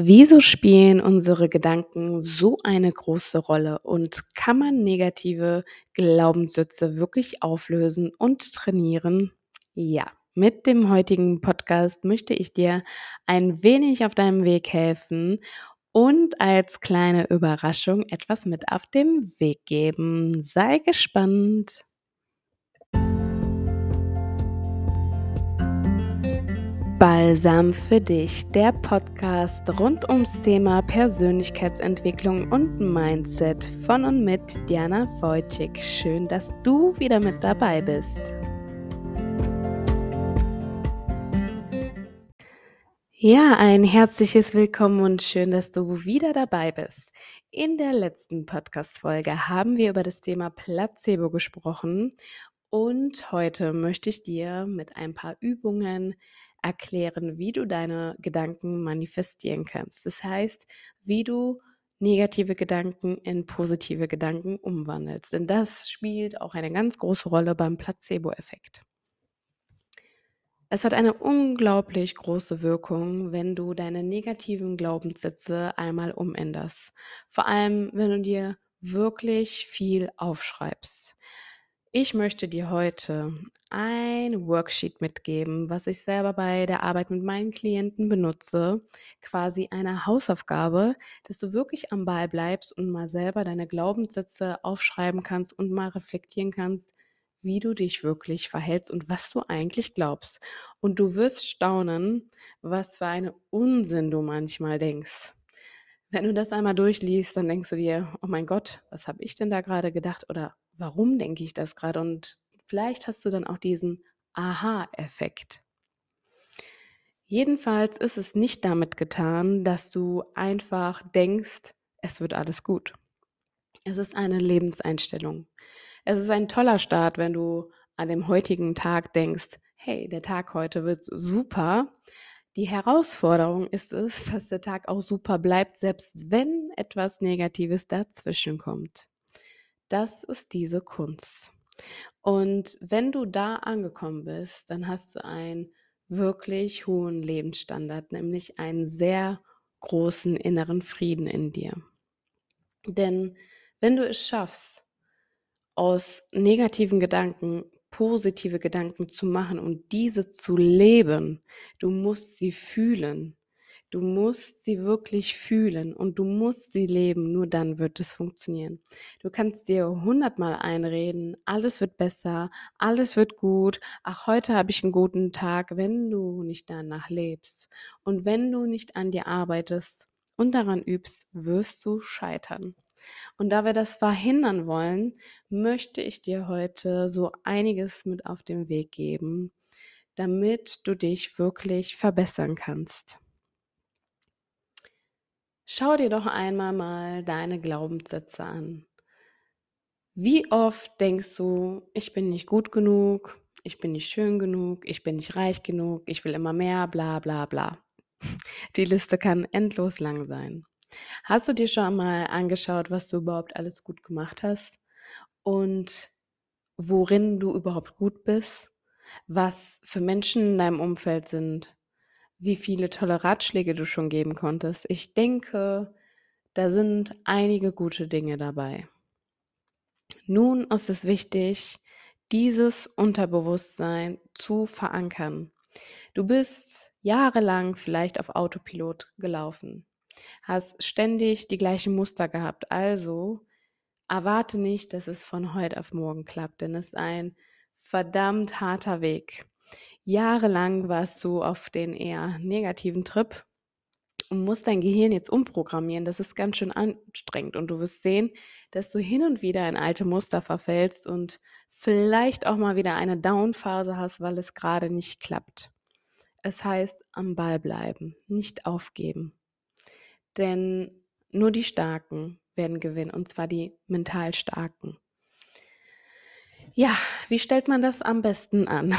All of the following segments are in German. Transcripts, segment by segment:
Wieso spielen unsere Gedanken so eine große Rolle und kann man negative Glaubenssätze wirklich auflösen und trainieren? Ja, mit dem heutigen Podcast möchte ich dir ein wenig auf deinem Weg helfen und als kleine Überraschung etwas mit auf dem Weg geben. Sei gespannt. Balsam für dich, der Podcast rund ums Thema Persönlichkeitsentwicklung und Mindset von und mit Diana Wojcik. Schön, dass du wieder mit dabei bist. Ja, ein herzliches Willkommen und schön, dass du wieder dabei bist. In der letzten Podcast-Folge haben wir über das Thema Placebo gesprochen und heute möchte ich dir mit ein paar Übungen erklären, wie du deine Gedanken manifestieren kannst. Das heißt, wie du negative Gedanken in positive Gedanken umwandelst. Denn das spielt auch eine ganz große Rolle beim Placebo-Effekt. Es hat eine unglaublich große Wirkung, wenn du deine negativen Glaubenssätze einmal umänderst. Vor allem, wenn du dir wirklich viel aufschreibst. Ich möchte dir heute ein Worksheet mitgeben, was ich selber bei der Arbeit mit meinen Klienten benutze. Quasi eine Hausaufgabe, dass du wirklich am Ball bleibst und mal selber deine Glaubenssätze aufschreiben kannst und mal reflektieren kannst, wie du dich wirklich verhältst und was du eigentlich glaubst. Und du wirst staunen, was für einen Unsinn du manchmal denkst. Wenn du das einmal durchliest, dann denkst du dir, oh mein Gott, was habe ich denn da gerade gedacht oder warum denke ich das gerade? Und vielleicht hast du dann auch diesen Aha-Effekt. Jedenfalls ist es nicht damit getan, dass du einfach denkst, es wird alles gut. Es ist eine Lebenseinstellung. Es ist ein toller Start, wenn du an dem heutigen Tag denkst, hey, der Tag heute wird super. Die Herausforderung ist es, dass der Tag auch super bleibt, selbst wenn etwas Negatives dazwischen kommt. Das ist diese Kunst. Und wenn du da angekommen bist, dann hast du einen wirklich hohen Lebensstandard, nämlich einen sehr großen inneren Frieden in dir. Denn wenn du es schaffst, aus negativen Gedanken positive Gedanken zu machen und diese zu leben, du musst sie fühlen. Du musst sie wirklich fühlen und du musst sie leben, nur dann wird es funktionieren. Du kannst dir hundertmal einreden, alles wird besser, alles wird gut, ach, heute habe ich einen guten Tag, wenn du nicht danach lebst und wenn du nicht an dir arbeitest und daran übst, wirst du scheitern. Und da wir das verhindern wollen, möchte ich dir heute so einiges mit auf den Weg geben, damit du dich wirklich verbessern kannst. Schau dir doch einmal mal deine Glaubenssätze an. Wie oft denkst du, ich bin nicht gut genug, ich bin nicht schön genug, ich bin nicht reich genug, ich will immer mehr, bla bla bla. Die Liste kann endlos lang sein. Hast du dir schon mal angeschaut, was du überhaupt alles gut gemacht hast und worin du überhaupt gut bist? Was für Menschen in deinem Umfeld sind? Wie viele tolle Ratschläge du schon geben konntest. Ich denke, da sind einige gute Dinge dabei. Nun ist es wichtig, dieses Unterbewusstsein zu verankern. Du bist jahrelang vielleicht auf Autopilot gelaufen, hast ständig die gleichen Muster gehabt. Also erwarte nicht, dass es von heute auf morgen klappt, denn es ist ein verdammt harter Weg. Jahrelang warst du auf den eher negativen Trip und musst dein Gehirn jetzt umprogrammieren. Das ist ganz schön anstrengend und du wirst sehen, dass du hin und wieder in alte Muster verfällst und vielleicht auch mal wieder eine Down-Phase hast, weil es gerade nicht klappt. Es heißt, am Ball bleiben, nicht aufgeben. Denn nur die Starken werden gewinnen, und zwar die mental Starken. Ja, wie stellt man das am besten an?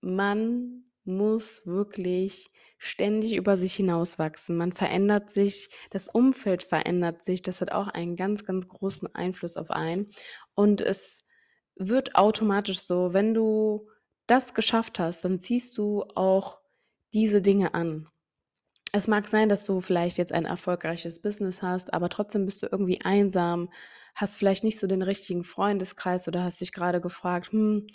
Man muss wirklich ständig über sich hinauswachsen. Man verändert sich, das Umfeld verändert sich. Das hat auch einen ganz, ganz großen Einfluss auf einen. Und es wird automatisch so, wenn du das geschafft hast, dann ziehst du auch diese Dinge an. Es mag sein, dass du vielleicht jetzt ein erfolgreiches Business hast, aber trotzdem bist du irgendwie einsam, hast vielleicht nicht so den richtigen Freundeskreis oder hast dich gerade gefragt: „Hm,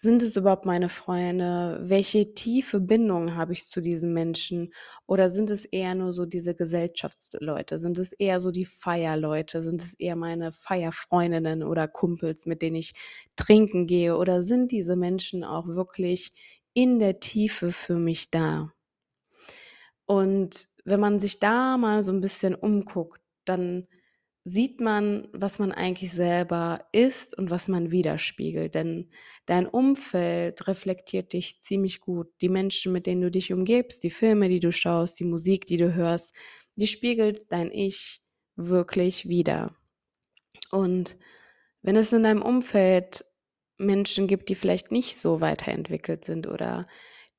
sind es überhaupt meine Freunde? Welche tiefe Bindung habe ich zu diesen Menschen? Oder sind es eher nur so diese Gesellschaftsleute? Sind es eher so die Feierleute? Sind es eher meine Feierfreundinnen oder Kumpels, mit denen ich trinken gehe? Oder sind diese Menschen auch wirklich in der Tiefe für mich da?“ Und wenn man sich da mal so 'n bisschen umguckt, dann sieht man, was man eigentlich selber ist und was man widerspiegelt, denn dein Umfeld reflektiert dich ziemlich gut. Die Menschen, mit denen du dich umgibst, die Filme, die du schaust, die Musik, die du hörst, die spiegelt dein Ich wirklich wider. Und wenn es in deinem Umfeld Menschen gibt, die vielleicht nicht so weiterentwickelt sind oder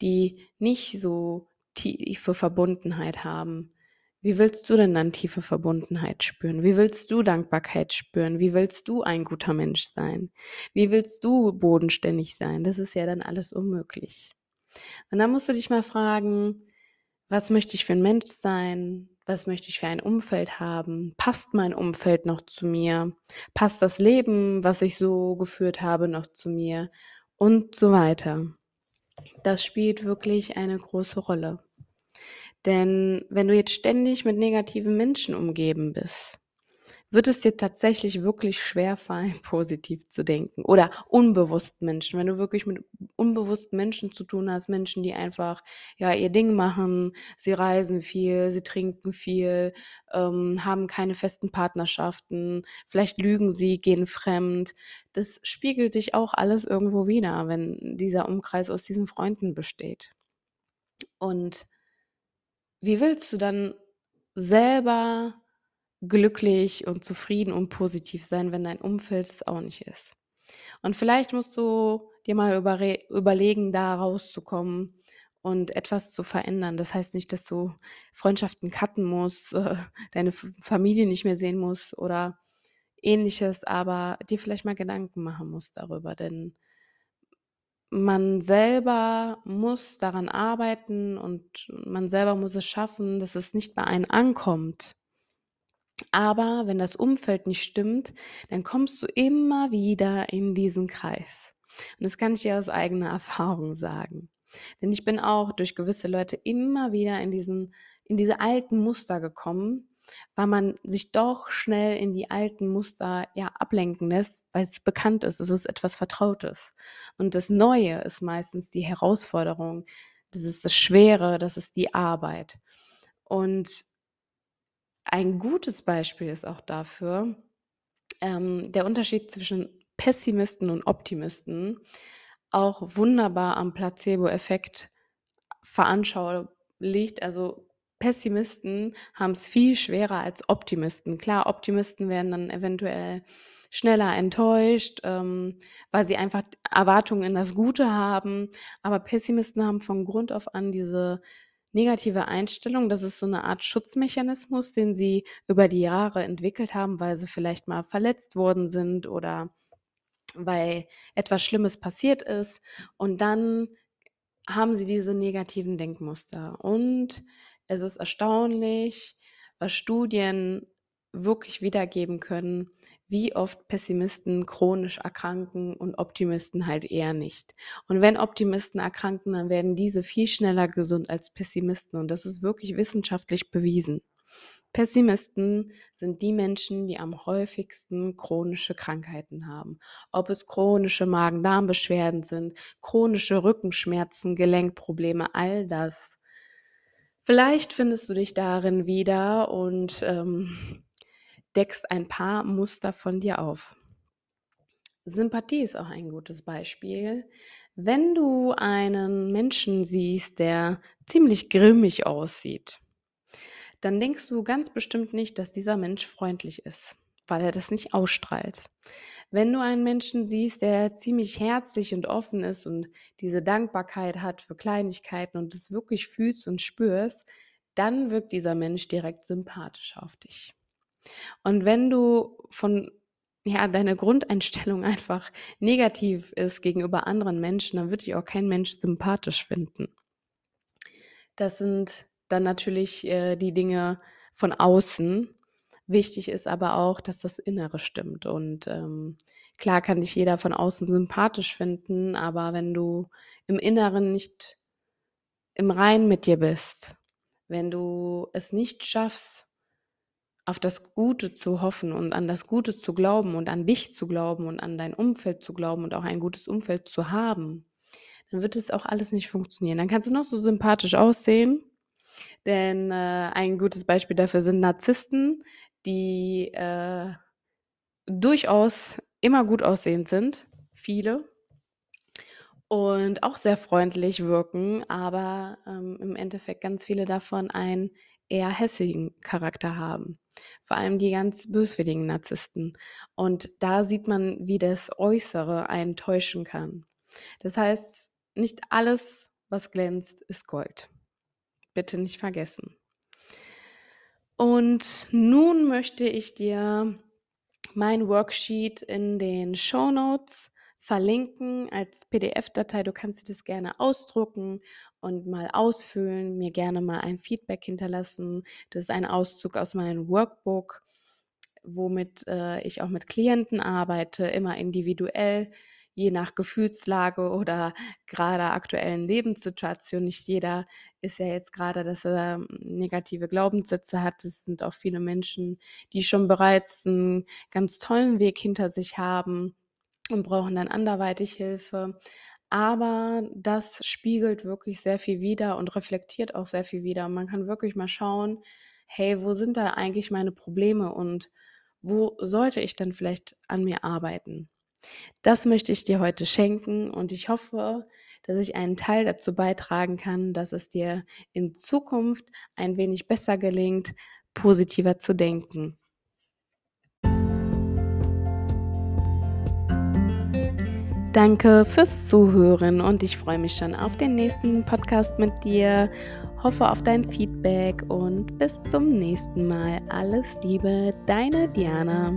die nicht so tiefe Verbundenheit haben, wie willst du denn dann tiefe Verbundenheit spüren? Wie willst du Dankbarkeit spüren? Wie willst du ein guter Mensch sein? Wie willst du bodenständig sein? Das ist ja dann alles unmöglich. Und dann musst du dich mal fragen: „Was möchte ich für 'n Mensch sein? Was möchte ich für ein Umfeld haben? Passt mein Umfeld noch zu mir? Passt das Leben, was ich so geführt habe, noch zu mir?“ Und so weiter. Das spielt wirklich eine große Rolle. Denn wenn du jetzt ständig mit negativen Menschen umgeben bist, wird es dir tatsächlich wirklich schwerfallen, positiv zu denken oder unbewusst Menschen. Wenn du wirklich mit unbewussten Menschen zu tun hast, Menschen, die einfach, ja, ihr Ding machen, sie reisen viel, sie trinken viel, ähm, haben keine festen Partnerschaften, vielleicht lügen sie, gehen fremd. Das spiegelt dich auch alles irgendwo wider, wenn dieser Umkreis aus diesen Freunden besteht. Und wie willst du dann selber glücklich und zufrieden und positiv sein, wenn dein Umfeld es auch nicht ist? Und vielleicht musst du dir mal überlegen, da rauszukommen und etwas zu verändern. Das heißt nicht, dass du Freundschaften cutten musst, äh, deine Familie nicht mehr sehen musst oder Ähnliches, aber dir vielleicht mal Gedanken machen musst darüber, denn man selber muss daran arbeiten und man selber muss es schaffen, dass es nicht bei einem ankommt. Aber wenn das Umfeld nicht stimmt, dann kommst du immer wieder in diesen Kreis. Und das kann ich dir aus eigener Erfahrung sagen. Denn ich bin auch durch gewisse Leute immer wieder in diesen in diese alten Muster gekommen, weil man sich doch schnell in die alten Muster, ja, ablenken lässt, weil's bekannt ist. Es ist etwas Vertrautes. Und das Neue ist meistens die Herausforderung. Das ist das Schwere, das ist die Arbeit. Und ein gutes Beispiel ist auch dafür, ähm, der Unterschied zwischen Pessimisten und Optimisten, auch wunderbar am Placeboeffekt veranschaulicht. Also, Pessimisten haben's viel schwerer als Optimisten. Klar, Optimisten werden dann eventuell schneller enttäuscht, ähm, weil sie einfach Erwartungen in das Gute haben, aber Pessimisten haben von Grund auf an diese negative Einstellung. Das ist so 'ne Art Schutzmechanismus, den sie über die Jahre entwickelt haben, weil sie vielleicht mal verletzt worden sind oder weil etwas Schlimmes passiert ist. Und dann haben sie diese negativen Denkmuster. Und es ist erstaunlich, was Studien wirklich wiedergeben können, wie oft Pessimisten chronisch erkranken und Optimisten halt eher nicht. Und wenn Optimisten erkranken, dann werden diese viel schneller gesund als Pessimisten und das ist wirklich wissenschaftlich bewiesen. Pessimisten sind die Menschen, die am häufigsten chronische Krankheiten haben. Ob es chronische Magen-Darm-Beschwerden sind, chronische Rückenschmerzen, Gelenkprobleme, all das. Vielleicht findest du dich darin wieder und, ähm, deckst ein paar Muster von dir auf. Sympathie ist auch ein gutes Beispiel. Wenn du einen Menschen siehst, der ziemlich grimmig aussieht, dann denkst du ganz bestimmt nicht, dass dieser Mensch freundlich ist, weil er das nicht ausstrahlt. Wenn du einen Menschen siehst, der ziemlich herzlich und offen ist und diese Dankbarkeit hat für Kleinigkeiten und das wirklich fühlst und spürst, dann wirkt dieser Mensch direkt sympathisch auf dich. Und wenn du von ja, deine Grundeinstellung einfach negativ ist gegenüber anderen Menschen, dann wird dich auch kein Mensch sympathisch finden. Das sind dann natürlich, äh, die Dinge von außen. Wichtig ist aber auch, dass das Innere stimmt und, ähm, klar kann dich jeder von außen sympathisch finden, aber wenn du im Inneren nicht im Reinen mit dir bist, wenn du es nicht schaffst, auf das Gute zu hoffen und an das Gute zu glauben und an dich zu glauben und an dein Umfeld zu glauben und auch ein gutes Umfeld zu haben, dann wird es auch alles nicht funktionieren. Dann kannst du noch so sympathisch aussehen, denn, äh, ein gutes Beispiel dafür sind Narzissten, die, äh, durchaus immer gut aussehend sind, viele und auch sehr freundlich wirken, aber, ähm, im Endeffekt ganz viele davon einen eher hässigen Charakter haben. Vor allem die ganz böswilligen Narzissten. Und da sieht man, wie das Äußere einen täuschen kann. Das heißt, nicht alles, was glänzt, ist Gold. Bitte nicht vergessen. Und nun möchte ich dir mein Worksheet in den Show Notes verlinken als PDF-Datei. Du kannst dir das gerne ausdrucken und mal ausfüllen, mir gerne mal ein Feedback hinterlassen. Das ist ein Auszug aus meinem Workbook, womit äh, ich auch mit Klienten arbeite, immer individuell, je nach Gefühlslage oder gerade aktuellen Lebenssituation. Nicht jeder ist ja jetzt gerade, dass er hm, negative Glaubenssätze hat. Es sind auch viele Menschen, die schon bereits einen ganz tollen Weg hinter sich haben und brauchen dann anderweitig Hilfe. Aber das spiegelt wirklich sehr viel wider und reflektiert auch sehr viel wider. Und man kann wirklich mal schauen, hey, wo sind da eigentlich meine Probleme und wo sollte ich denn vielleicht an mir arbeiten? Das möchte ich dir heute schenken und ich hoffe, dass ich einen Teil dazu beitragen kann, dass es dir in Zukunft ein wenig besser gelingt, positiver zu denken. Danke fürs Zuhören und ich freue mich schon auf den nächsten Podcast mit dir. Hoffe auf dein Feedback und bis zum nächsten Mal. Alles Liebe, deine Diana.